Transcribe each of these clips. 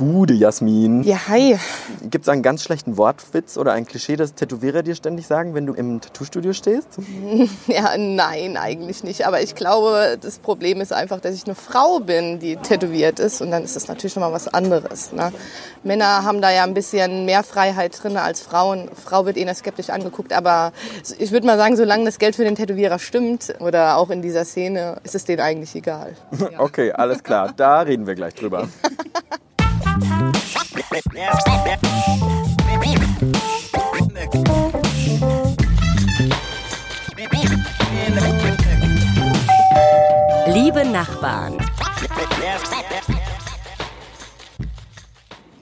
Gude, Jasmin. Ja, hi. Gibt es einen ganz schlechten Wortwitz oder ein Klischee, das Tätowierer dir ständig sagen, wenn du im Tattoo-Studio stehst? Ja, nein, eigentlich nicht. Aber ich glaube, das Problem ist einfach, dass ich eine Frau bin, die tätowiert ist. Und dann ist das natürlich schon mal was anderes. Ne? Männer haben da ja ein bisschen mehr Freiheit drin als Frauen. Frau wird eh eher skeptisch angeguckt. Aber ich würde mal sagen, solange das Geld für den Tätowierer stimmt oder auch in dieser Szene, ist es denen eigentlich egal. Ja. Okay, alles klar. Da reden wir gleich drüber. Liebe Nachbarn.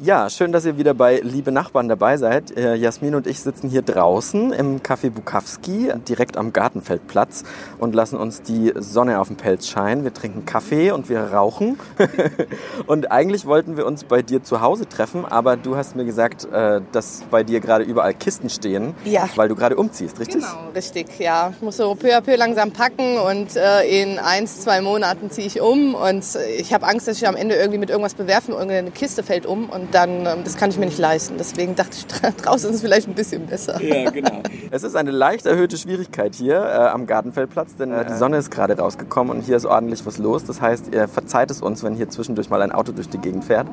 Ja, schön, dass ihr wieder bei Liebe Nachbarn dabei seid. Äh, Jasmin und ich sitzen hier draußen im Café Bukowski, direkt am Gartenfeldplatz und lassen uns die Sonne auf dem Pelz scheinen. Wir trinken Kaffee und wir rauchen. und eigentlich wollten wir uns bei dir zu Hause treffen, aber du hast mir gesagt, äh, dass bei dir gerade überall Kisten stehen, ja. weil du gerade umziehst, richtig? Genau, richtig, ja. Ich muss so peu à peu langsam packen und äh, in ein, zwei Monaten ziehe ich um und ich habe Angst, dass ich am Ende irgendwie mit irgendwas bewerfen, irgendeine Kiste fällt um und dann ähm, das kann ich mir nicht leisten. Deswegen dachte ich, draußen ist es vielleicht ein bisschen besser. Ja, genau. es ist eine leicht erhöhte Schwierigkeit hier äh, am Gartenfeldplatz, denn äh, die Sonne ist gerade rausgekommen und hier ist ordentlich was los. Das heißt, ihr verzeiht es uns, wenn hier zwischendurch mal ein Auto durch die Gegend fährt.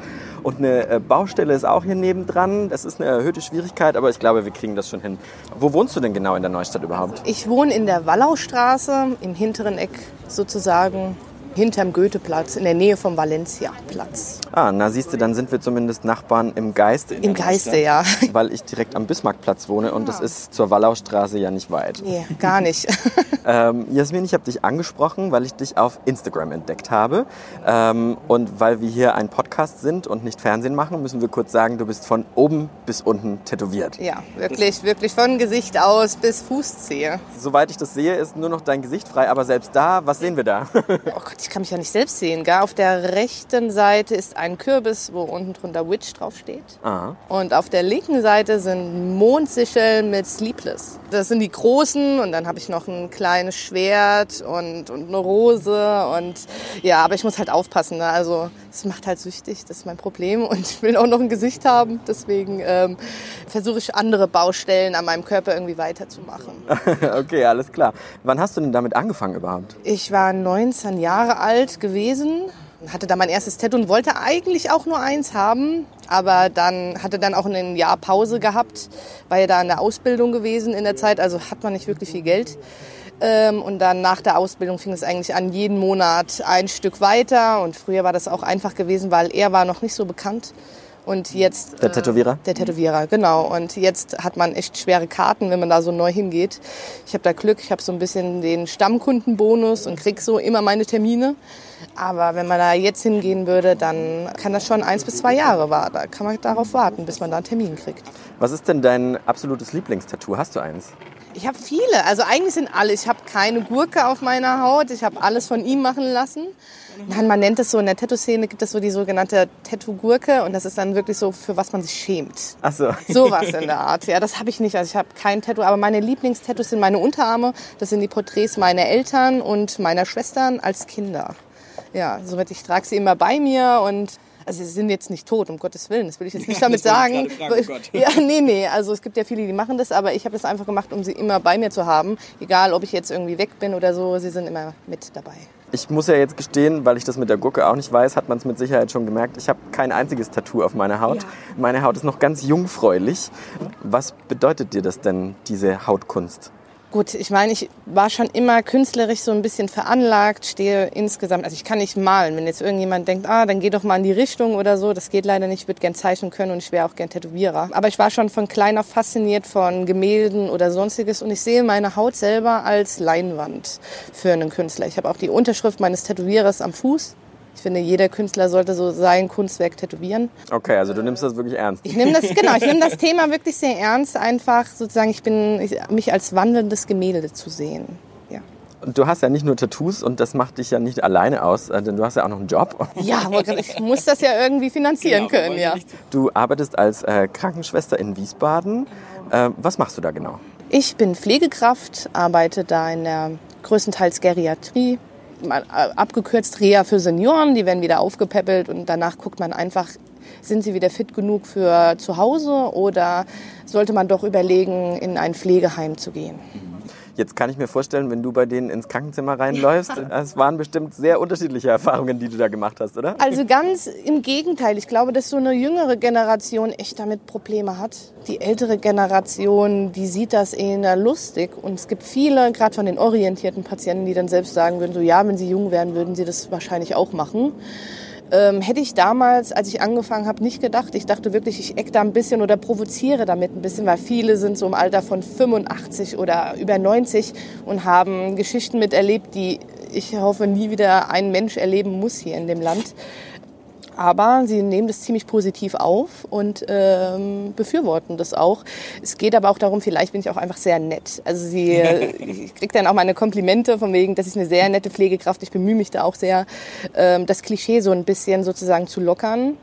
Und eine äh, Baustelle ist auch hier nebendran. Das ist eine erhöhte Schwierigkeit, aber ich glaube, wir kriegen das schon hin. Wo wohnst du denn genau in der Neustadt überhaupt? Ich wohne in der Wallaustraße, im hinteren Eck sozusagen hinterm Goetheplatz, in der Nähe vom Valencia-Platz. Ah, na siehst du, dann sind wir zumindest Nachbarn im Geiste. Im Geiste, Stadt, ja. Weil ich direkt am Bismarckplatz wohne und ja. das ah. ist zur Wallaustraße ja nicht weit. Nee, gar nicht. ähm, Jasmin, ich habe dich angesprochen, weil ich dich auf Instagram entdeckt habe. Ähm, und weil wir hier ein Podcast sind und nicht Fernsehen machen, müssen wir kurz sagen, du bist von oben bis unten tätowiert. Ja, wirklich, wirklich von Gesicht aus bis Fußzehe. Soweit ich das sehe, ist nur noch dein Gesicht frei, aber selbst da, was sehen wir da? oh Gott, ich kann mich ja nicht selbst sehen, gell? Auf der rechten Seite ist ein Kürbis, wo unten drunter Witch draufsteht. Aha. Und auf der linken Seite sind Mondsicheln mit Sleepless. Das sind die großen und dann habe ich noch ein kleines Schwert und, und eine Rose und ja, aber ich muss halt aufpassen. Ne? Also es macht halt süchtig, das ist mein Problem und ich will auch noch ein Gesicht haben. Deswegen ähm, versuche ich andere Baustellen an meinem Körper irgendwie weiterzumachen. okay, alles klar. Wann hast du denn damit angefangen überhaupt? Ich war 19 Jahre Jahre alt gewesen, hatte da mein erstes Tattoo und wollte eigentlich auch nur eins haben, aber dann hatte dann auch ein Jahr Pause gehabt, war ja da in der Ausbildung gewesen in der Zeit, also hat man nicht wirklich viel Geld. Ähm, und dann nach der Ausbildung fing es eigentlich an, jeden Monat ein Stück weiter. Und früher war das auch einfach gewesen, weil er war noch nicht so bekannt. Und jetzt. Der äh, Tätowierer? Äh, der Tätowierer, genau. Und jetzt hat man echt schwere Karten, wenn man da so neu hingeht. Ich habe da Glück, ich habe so ein bisschen den Stammkundenbonus und krieg so immer meine Termine. Aber wenn man da jetzt hingehen würde, dann kann das schon eins bis zwei Jahre warten. Da kann man darauf warten, bis man da einen Termin kriegt. Was ist denn dein absolutes Lieblingstattoo? Hast du eins? Ich habe viele. Also eigentlich sind alle. Ich habe keine Gurke auf meiner Haut. Ich habe alles von ihm machen lassen. Mhm. Nein, man nennt es so, in der Tattoo-Szene gibt es so die sogenannte Tattoo-Gurke und das ist dann wirklich so, für was man sich schämt. Ach so. Sowas in der Art. Ja, das habe ich nicht. Also ich habe kein Tattoo, aber meine Lieblingstattoos sind meine Unterarme. Das sind die Porträts meiner Eltern und meiner Schwestern als Kinder. Ja, somit ich trage sie immer bei mir und also sie sind jetzt nicht tot, um Gottes Willen, das will ich jetzt nicht ja, damit sagen. Fragen, oh ja, nee, nee, also es gibt ja viele, die machen das, aber ich habe das einfach gemacht, um sie immer bei mir zu haben. Egal, ob ich jetzt irgendwie weg bin oder so, sie sind immer mit dabei ich muss ja jetzt gestehen, weil ich das mit der Gurke auch nicht weiß, hat man es mit Sicherheit schon gemerkt. Ich habe kein einziges Tattoo auf meiner Haut. Ja. Meine Haut ist noch ganz jungfräulich. Was bedeutet dir das denn, diese Hautkunst? Gut, ich meine, ich war schon immer künstlerisch so ein bisschen veranlagt, stehe insgesamt, also ich kann nicht malen. Wenn jetzt irgendjemand denkt, ah, dann geh doch mal in die Richtung oder so, das geht leider nicht. Ich würde gern zeichnen können und ich wäre auch gern Tätowierer. Aber ich war schon von klein auf fasziniert von Gemälden oder sonstiges und ich sehe meine Haut selber als Leinwand für einen Künstler. Ich habe auch die Unterschrift meines Tätowierers am Fuß ich finde, jeder Künstler sollte so sein Kunstwerk tätowieren. Okay, also du nimmst das wirklich ernst. Ich nehme das, genau, ich nehme das Thema wirklich sehr ernst, einfach sozusagen, ich bin, ich, mich als wandelndes Gemälde zu sehen. Ja. Und du hast ja nicht nur Tattoos und das macht dich ja nicht alleine aus, äh, denn du hast ja auch noch einen Job. Ja, ich muss das ja irgendwie finanzieren genau, können, ja. Du arbeitest als äh, Krankenschwester in Wiesbaden. Äh, was machst du da genau? Ich bin Pflegekraft, arbeite da in der größtenteils Geriatrie äh, abgekürzt Reha für Senioren, die werden wieder aufgepäppelt und danach guckt man einfach, sind sie wieder fit genug für zu Hause oder sollte man doch überlegen, in ein Pflegeheim zu gehen? Jetzt kann ich mir vorstellen, wenn du bei denen ins Krankenzimmer reinläufst, es waren bestimmt sehr unterschiedliche Erfahrungen, die du da gemacht hast, oder? Also ganz im Gegenteil. Ich glaube, dass so eine jüngere Generation echt damit Probleme hat. Die ältere Generation, die sieht das eher lustig. Und es gibt viele, gerade von den orientierten Patienten, die dann selbst sagen würden, so ja, wenn sie jung wären, würden sie das wahrscheinlich auch machen. Ähm, hätte ich damals, als ich angefangen habe, nicht gedacht. Ich dachte wirklich, ich eck da ein bisschen oder provoziere damit ein bisschen, weil viele sind so im Alter von 85 oder über 90 und haben Geschichten miterlebt, die ich hoffe nie wieder ein Mensch erleben muss hier in dem Land aber sie nehmen das ziemlich positiv auf und ähm, befürworten das auch. Es geht aber auch darum, vielleicht bin ich auch einfach sehr nett. Also sie, ich kriege dann auch meine Komplimente von wegen, dass ich eine sehr nette Pflegekraft, ich bemühe mich da auch sehr, ähm, das Klischee so ein bisschen sozusagen zu lockern.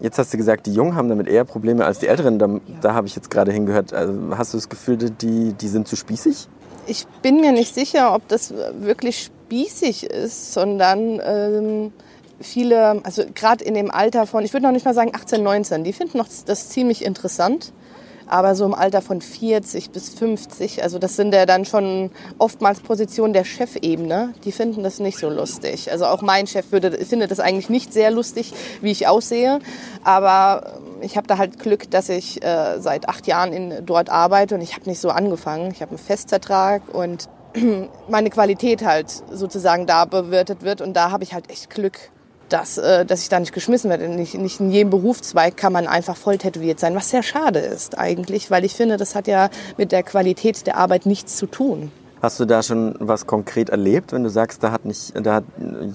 Jetzt hast du gesagt, die Jungen haben damit eher Probleme als die Älteren. Da, ja. da habe ich jetzt gerade hingehört. Also hast du das Gefühl, die, die sind zu spießig? Ich bin mir nicht sicher, ob das wirklich spießig ist, sondern ähm, viele, also gerade in dem Alter von, ich würde noch nicht mal sagen 18, 19, die finden noch das ziemlich interessant. Aber so im Alter von 40 bis 50, also das sind ja dann schon oftmals Positionen der Chefebene, die finden das nicht so lustig. Also auch mein Chef würde, findet das eigentlich nicht sehr lustig, wie ich aussehe. Aber ich habe da halt Glück, dass ich äh, seit acht Jahren in, dort arbeite und ich habe nicht so angefangen. Ich habe einen Festvertrag und meine Qualität halt sozusagen da bewirtet wird. Und da habe ich halt echt Glück dass, äh, dass ich da nicht geschmissen werde. Nicht, nicht in jedem Berufszweig kann man einfach voll tätowiert sein, was sehr schade ist eigentlich, weil ich finde, das hat ja mit der Qualität der Arbeit nichts zu tun. Hast du da schon was konkret erlebt, wenn du sagst, da hat nicht, da hat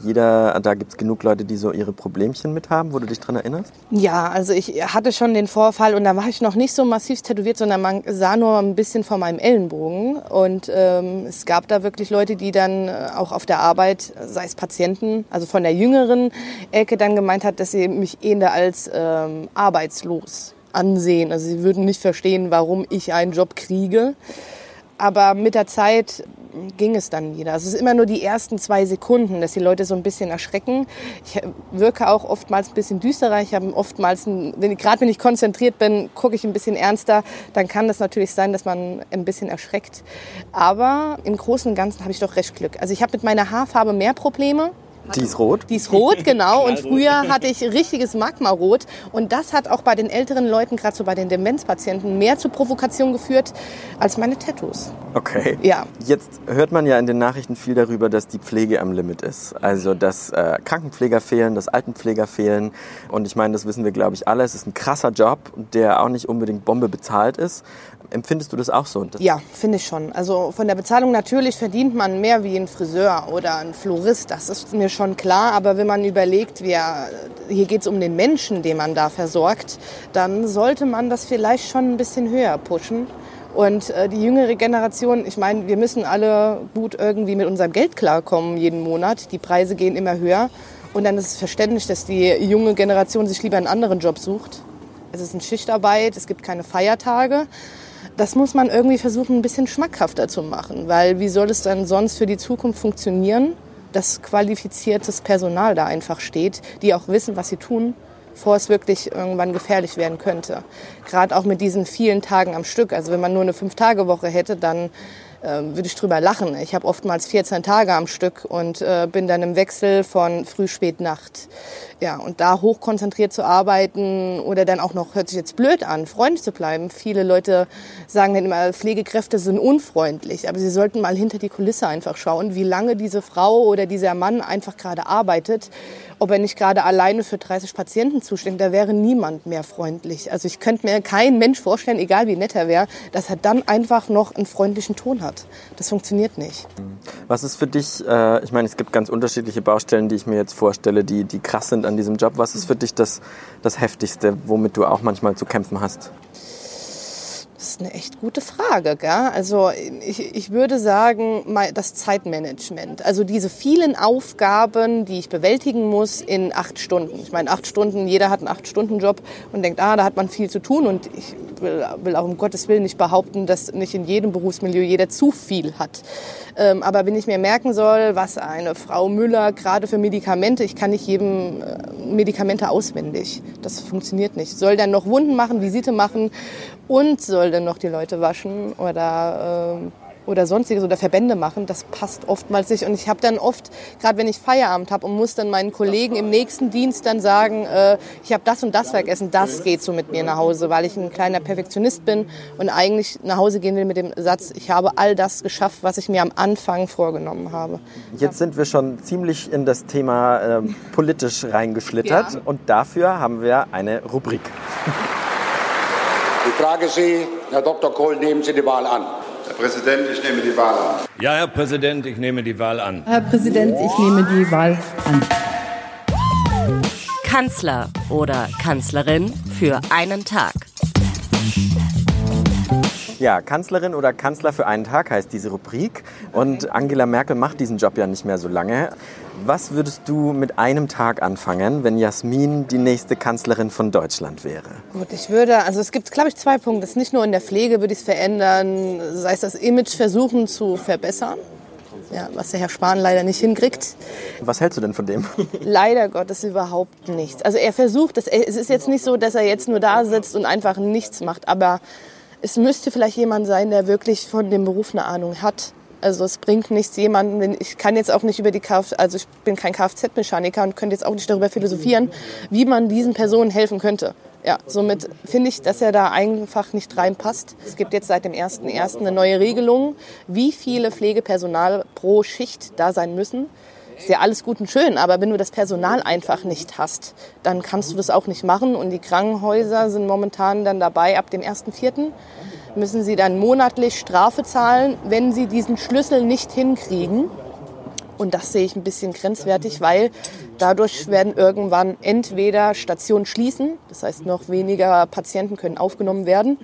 jeder, da gibt es genug Leute, die so ihre Problemchen mit haben, wo du dich dran erinnerst? Ja, also ich hatte schon den Vorfall und da war ich noch nicht so massiv tätowiert, sondern man sah nur ein bisschen von meinem Ellenbogen. Und ähm, es gab da wirklich Leute, die dann äh, auch auf der Arbeit, sei es Patienten, also von der jüngeren Ecke dann gemeint hat, dass sie mich eher als ähm, arbeitslos ansehen. Also sie würden nicht verstehen, warum ich einen Job kriege. Aber mit der Zeit ging es dann wieder. Also es ist immer nur die ersten zwei Sekunden, dass die Leute so ein bisschen erschrecken. Ich wirke auch oftmals ein bisschen düsterer. Ich habe oftmals, wenn gerade wenn ich konzentriert bin, gucke ich ein bisschen ernster. Dann kann das natürlich sein, dass man ein bisschen erschreckt. Aber im Großen und Ganzen habe ich doch recht Glück. Also ich habe mit meiner Haarfarbe mehr Probleme. Die ist rot? Die ist rot, genau. Und früher hatte ich richtiges Magmarot. Und das hat auch bei den älteren Leuten, gerade so bei den Demenzpatienten, mehr zu Provokation geführt als meine Tattoos. Okay. Ja. Jetzt hört man ja in den Nachrichten viel darüber, dass die Pflege am Limit ist. Also, dass äh, Krankenpfleger fehlen, dass Altenpfleger fehlen. Und ich meine, das wissen wir, glaube ich, alle. Es ist ein krasser Job, der auch nicht unbedingt Bombe bezahlt ist. Empfindest du das auch so? Ja, finde ich schon. Also von der Bezahlung natürlich verdient man mehr wie ein Friseur oder ein Florist, das ist mir schon klar. Aber wenn man überlegt, wer, hier geht es um den Menschen, den man da versorgt, dann sollte man das vielleicht schon ein bisschen höher pushen. Und äh, die jüngere Generation, ich meine, wir müssen alle gut irgendwie mit unserem Geld klarkommen jeden Monat. Die Preise gehen immer höher. Und dann ist es verständlich, dass die junge Generation sich lieber einen anderen Job sucht. Es ist eine Schichtarbeit, es gibt keine Feiertage das muss man irgendwie versuchen, ein bisschen schmackhafter zu machen, weil wie soll es dann sonst für die Zukunft funktionieren, dass qualifiziertes Personal da einfach steht, die auch wissen, was sie tun, bevor es wirklich irgendwann gefährlich werden könnte. Gerade auch mit diesen vielen Tagen am Stück. Also wenn man nur eine Fünf-Tage-Woche hätte, dann würde ich drüber lachen. Ich habe oftmals 14 Tage am Stück und äh, bin dann im Wechsel von Früh, Spät, Nacht. Ja, und da hochkonzentriert zu arbeiten oder dann auch noch, hört sich jetzt blöd an, freundlich zu bleiben. Viele Leute sagen dann immer, Pflegekräfte sind unfreundlich, aber sie sollten mal hinter die Kulisse einfach schauen, wie lange diese Frau oder dieser Mann einfach gerade arbeitet ob er nicht gerade alleine für 30 Patienten zustimmt, da wäre niemand mehr freundlich. Also ich könnte mir keinen Mensch vorstellen, egal wie nett er wäre, dass er dann einfach noch einen freundlichen Ton hat. Das funktioniert nicht. Was ist für dich, äh, ich meine, es gibt ganz unterschiedliche Baustellen, die ich mir jetzt vorstelle, die, die krass sind an diesem Job. Was ist für dich das, das Heftigste, womit du auch manchmal zu kämpfen hast? Das ist eine echt gute Frage. Gell? Also ich, ich würde sagen, das Zeitmanagement. Also diese vielen Aufgaben, die ich bewältigen muss in acht Stunden. Ich meine, acht Stunden, jeder hat einen Acht-Stunden-Job und denkt, ah, da hat man viel zu tun. Und ich will, will auch um Gottes Willen nicht behaupten, dass nicht in jedem Berufsmilieu jeder zu viel hat. Ähm, aber wenn ich mir merken soll, was eine Frau Müller gerade für Medikamente, ich kann nicht jedem äh, Medikamente auswendig. Das funktioniert nicht. Soll dann noch Wunden machen, Visite machen und soll dann noch die Leute waschen oder äh, oder sonstiges oder Verbände machen, das passt oftmals nicht. Und ich habe dann oft, gerade wenn ich Feierabend habe und muss dann meinen Kollegen im nächsten Dienst dann sagen, äh, ich habe das und das vergessen, das geht so mit mir nach Hause, weil ich ein kleiner Perfektionist bin und eigentlich nach Hause gehen will mit dem Satz, ich habe all das geschafft, was ich mir am Anfang vorgenommen habe. Jetzt sind wir schon ziemlich in das Thema äh, politisch reingeschlittert ja. und dafür haben wir eine Rubrik. Ich frage Sie, Herr Dr. Kohl, nehmen Sie die Wahl an. Herr Präsident, ich nehme die Wahl an. Ja, Herr Präsident, ich nehme die Wahl an. Herr Präsident, ich nehme die Wahl an. Kanzler oder Kanzlerin für einen Tag. Ja, Kanzlerin oder Kanzler für einen Tag heißt diese Rubrik. Und Angela Merkel macht diesen Job ja nicht mehr so lange. Was würdest du mit einem Tag anfangen, wenn Jasmin die nächste Kanzlerin von Deutschland wäre? Gut, ich würde, also es gibt, glaube ich, zwei Punkte. Das ist nicht nur in der Pflege würde ich es verändern, sei es das Image versuchen zu verbessern. Ja, was der Herr Spahn leider nicht hinkriegt. Was hältst du denn von dem? Leider Gottes überhaupt nichts. Also er versucht, es ist jetzt nicht so, dass er jetzt nur da sitzt und einfach nichts macht, aber es müsste vielleicht jemand sein, der wirklich von dem Beruf eine Ahnung hat also es bringt nichts jemanden, ich kann jetzt auch nicht über die Kfz, also ich bin kein Kfz-Mechaniker und könnte jetzt auch nicht darüber philosophieren, wie man diesen Personen helfen könnte. Ja, somit finde ich, dass er da einfach nicht reinpasst. Es gibt jetzt seit dem 1.1. eine neue Regelung, wie viele Pflegepersonal pro Schicht da sein müssen. Ist ja alles gut und schön, aber wenn du das Personal einfach nicht hast, dann kannst du das auch nicht machen. Und die Krankenhäuser sind momentan dann dabei, ab dem 1.4 müssen sie dann monatlich Strafe zahlen, wenn sie diesen Schlüssel nicht hinkriegen. Und das sehe ich ein bisschen grenzwertig, weil dadurch werden irgendwann entweder Stationen schließen, das heißt noch weniger Patienten können aufgenommen werden,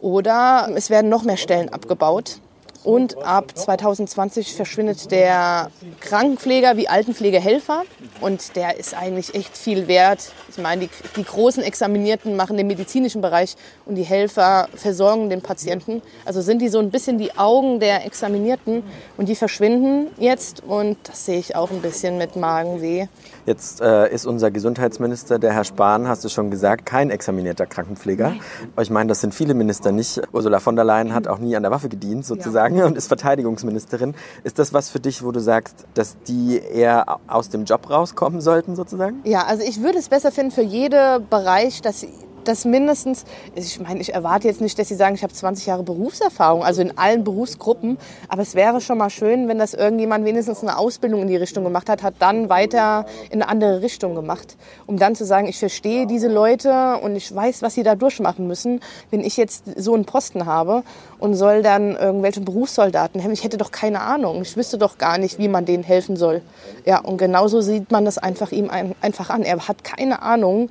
oder es werden noch mehr Stellen abgebaut. Und ab 2020 verschwindet der Krankenpfleger wie Altenpflegehelfer. Und der ist eigentlich echt viel wert. Ich meine, die, die, großen Examinierten machen den medizinischen Bereich und die Helfer versorgen den Patienten. Also sind die so ein bisschen die Augen der Examinierten und die verschwinden jetzt. Und das sehe ich auch ein bisschen mit Magenweh. Jetzt äh, ist unser Gesundheitsminister, der Herr Spahn, hast du schon gesagt, kein examinierter Krankenpfleger. Nein. Ich meine, das sind viele Minister nicht. Ursula von der Leyen hat auch nie an der Waffe gedient, sozusagen. Ja sagen und ist Verteidigungsministerin. Ist das was für dich, wo du sagst, dass die eher aus dem Job rauskommen sollten sozusagen? Ja, also ich würde es besser finden für jeden Bereich, dass dass mindestens, ich meine, ich erwarte jetzt nicht, dass Sie sagen, ich habe 20 Jahre Berufserfahrung, also in allen Berufsgruppen, aber es wäre schon mal schön, wenn das irgendjemand wenigstens eine Ausbildung in die Richtung gemacht hat, hat dann weiter in eine andere Richtung gemacht, um dann zu sagen, ich verstehe diese Leute und ich weiß, was sie da durchmachen müssen. Wenn ich jetzt so einen Posten habe und soll dann irgendwelche Berufssoldaten helfen, ich hätte doch keine Ahnung, ich wüsste doch gar nicht, wie man denen helfen soll. Ja, und genauso sieht man das einfach ihm einfach an. Er hat keine Ahnung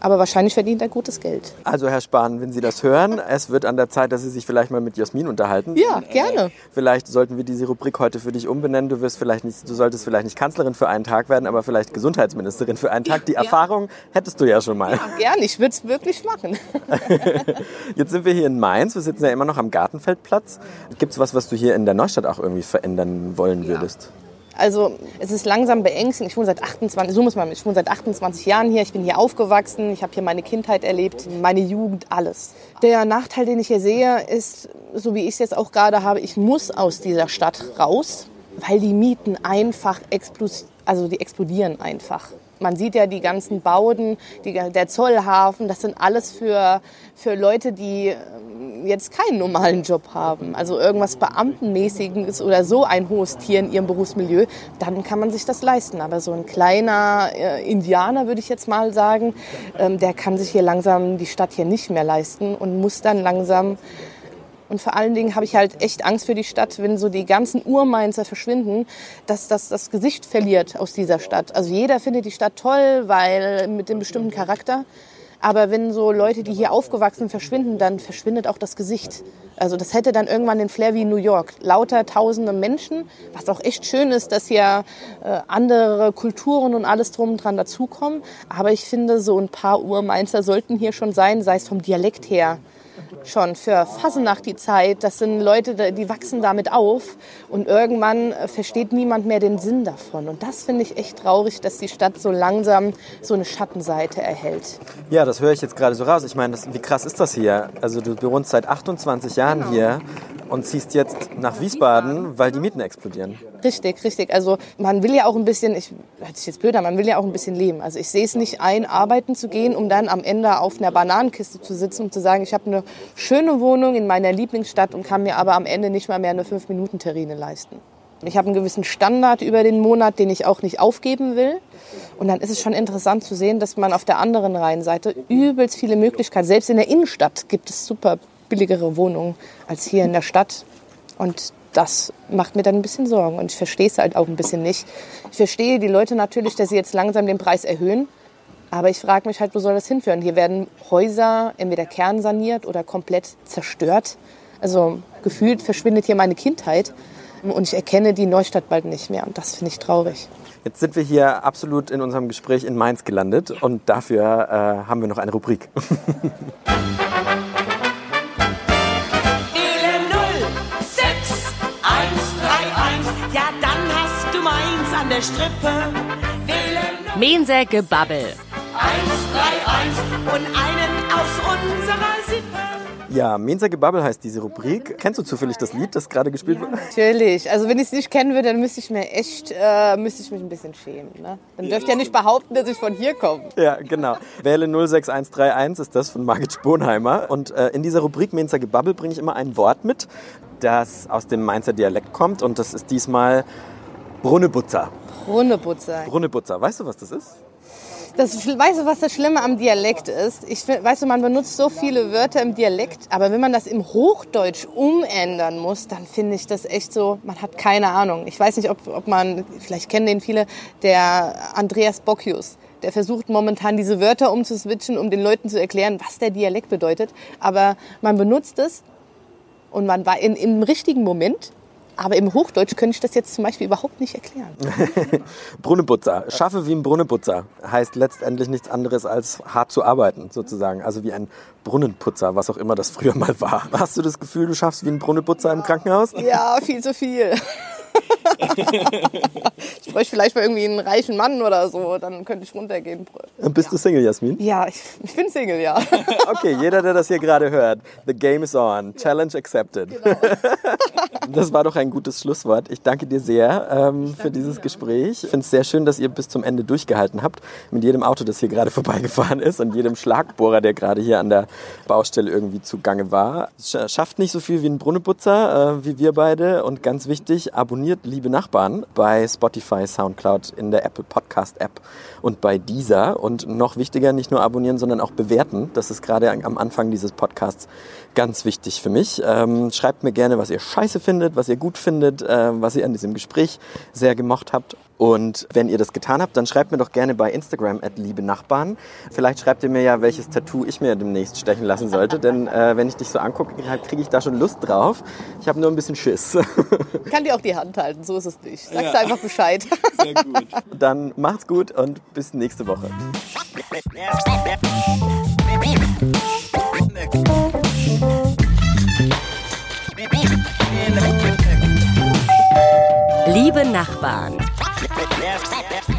aber wahrscheinlich verdient er gutes Geld. Also Herr Spahn, wenn Sie das hören, es wird an der Zeit, dass Sie sich vielleicht mal mit Jasmin unterhalten. Ja, gerne. Vielleicht sollten wir diese Rubrik heute für dich umbenennen. Du wirst vielleicht nicht, du solltest vielleicht nicht Kanzlerin für einen Tag werden, aber vielleicht Gesundheitsministerin für einen Tag. Die ja. Erfahrung hättest du ja schon mal. Ja, gerne. Ich würde es wirklich machen. Jetzt sind wir hier in Mainz. Wir sitzen ja immer noch am Gartenfeldplatz. Gibt es was, was du hier in der Neustadt auch irgendwie verändern wollen würdest? Ja. Also es ist langsam beängstigend. Ich wohne seit 28, so muss man, ich wohne seit 28 Jahren hier. Ich bin hier aufgewachsen. Ich habe hier meine Kindheit erlebt, meine Jugend, alles. Der Nachteil, den ich hier sehe, ist, so wie ich es jetzt auch gerade habe, ich muss aus dieser Stadt raus, weil die Mieten einfach explodieren, also die explodieren einfach. Man sieht ja die ganzen Bauten, die, der Zollhafen, das sind alles für, für Leute, die jetzt keinen normalen Job haben, also irgendwas Beamtenmäßiges oder so ein hohes Tier in ihrem Berufsmilieu, dann kann man sich das leisten. Aber so ein kleiner äh, Indianer, würde ich jetzt mal sagen, ähm, der kann sich hier langsam die Stadt hier nicht mehr leisten und muss dann langsam und vor allen Dingen habe ich halt echt Angst für die Stadt, wenn so die ganzen Urmainzer verschwinden, dass das das Gesicht verliert aus dieser Stadt. Also jeder findet die Stadt toll, weil mit dem bestimmten Charakter. Aber wenn so Leute, die hier aufgewachsen verschwinden, dann verschwindet auch das Gesicht. Also das hätte dann irgendwann den Flair wie New York. Lauter tausende Menschen, was auch echt schön ist, dass hier äh, andere Kulturen und alles drum und dran dazukommen. Aber ich finde, so ein paar Urmainzer sollten hier schon sein, sei es vom Dialekt her schon für Fasnacht die Zeit. Das sind Leute, die wachsen damit auf und irgendwann äh, versteht niemand mehr den Sinn davon. Und das finde ich echt traurig, dass die Stadt so langsam so eine Schattenseite erhält. Ja, das höre ich jetzt gerade so raus. Ich meine, das, wie krass ist das hier? Also du wohnst seit 28 Jahren genau. hier und ziehst jetzt nach Wiesbaden, weil die Mieten explodieren. Richtig, richtig. Also man will ja auch ein bisschen, ich hört sich jetzt blöd an, man will ja auch ein bisschen leben. Also ich sehe es nicht ein, arbeiten zu gehen, um dann am Ende auf einer Bananenkiste zu sitzen und zu sagen, ich habe eine schöne Wohnung in meiner Lieblingsstadt und kann mir aber am Ende nicht mal mehr eine 5-Minuten-Terrine leisten. Ich habe einen gewissen Standard über den Monat, den ich auch nicht aufgeben will. Und dann ist es schon interessant zu sehen, dass man auf der anderen Rheinseite übelst viele Möglichkeiten, selbst in der Innenstadt gibt es super billigere Wohnungen als hier in der Stadt. Und das macht mir dann ein bisschen Sorgen. Und ich verstehe es halt auch ein bisschen nicht. Ich verstehe die Leute natürlich, dass sie jetzt langsam den Preis erhöhen. Aber ich frage mich halt, wo soll das hinführen? Hier werden Häuser entweder kernsaniert oder komplett zerstört. Also gefühlt verschwindet hier meine Kindheit und ich erkenne die Neustadt bald nicht mehr. Und das finde ich traurig. Jetzt sind wir hier absolut in unserem Gespräch in Mainz gelandet und dafür äh, haben wir noch eine Rubrik. der Strippe. Mense Gebabbel. 131 und einen aus unserer Sippe. Ja, Mensa Gebabbel heißt diese Rubrik. Kennst du zufällig das Lied, das gerade gespielt ja, wird? Natürlich. Also wenn ich es nicht kennen würde, dann müsste ich mir echt, äh, müsste ich mich ein bisschen schämen. Ne? Dann dürft ihr ja nicht behaupten, dass ich von hier komme. Ja, genau. Wähle 06131 ist das von Margit Sponheimer. Und äh, in dieser Rubrik Mensa Gebabbel bringe ich immer ein Wort mit, das aus dem Mainzer Dialekt kommt. Und das ist diesmal Brunnebutzer. Brunnebutzer. Brunnebutzer. Weißt du, was das ist? Das, weißt du, was das Schlimme am Dialekt ist? Ich weißt du, man benutzt so viele Wörter im Dialekt, aber wenn man das im Hochdeutsch umändern muss, dann finde ich das echt so, man hat keine Ahnung. Ich weiß nicht, ob, ob man, vielleicht kennen den viele, der Andreas Bocchius. Der versucht momentan diese Wörter umzuswitchen, um den Leuten zu erklären, was der Dialekt bedeutet. Aber man benutzt es und man war in, im richtigen Moment aber im Hochdeutsch könnte ich das jetzt zum Beispiel überhaupt nicht erklären. Brunneputzer. Schaffe wie ein Brunnenputzer heißt letztendlich nichts anderes als hart zu arbeiten, sozusagen. Also wie ein Brunnenputzer, was auch immer das früher mal war. Hast du das Gefühl, du schaffst wie ein Brunnenputzer im Krankenhaus? Ja, viel zu viel. Ich bräuchte vielleicht mal irgendwie einen reichen Mann oder so, dann könnte ich runtergehen. Bist ja. du Single, Jasmin? Ja, ich, ich, bin Single, ja. okay, jeder, der das hier gerade hört, the game is on, challenge accepted. Genau. das war doch ein gutes Schlusswort. Ich danke dir sehr ähm, für dieses dir. Gespräch. Ich finde es sehr schön, dass ihr bis zum Ende durchgehalten habt. Mit jedem Auto, das hier gerade vorbeigefahren ist und jedem Schlagbohrer, der gerade hier an der Baustelle irgendwie zugange war. Es schafft nicht so viel wie ein Brunnenputzer, äh, wie wir beide. Und ganz wichtig, abonniert Liebe Nachbarn bei Spotify, Soundcloud, in der Apple Podcast App und bei dieser. Und noch wichtiger, nicht nur abonnieren, sondern auch bewerten. Das ist gerade am Anfang dieses Podcasts ganz wichtig für mich. Ähm, schreibt mir gerne, was ihr scheiße findet, was ihr gut findet, äh, was ihr an diesem Gespräch sehr gemocht habt. Und wenn ihr das getan habt, dann schreibt mir doch gerne bei Instagram at liebe Nachbarn. Vielleicht schreibt ihr mir ja, welches Tattoo ich mir demnächst stechen lassen sollte. Denn äh, wenn ich dich so angucke, kriege ich da schon Lust drauf. Ich habe nur ein bisschen Schiss. Ich kann dir auch die Hand halten, so ist es nicht. Sagst ja. einfach Bescheid. Sehr gut. Dann macht's gut und bis nächste Woche. Liebe Nachbarn. Yes. left.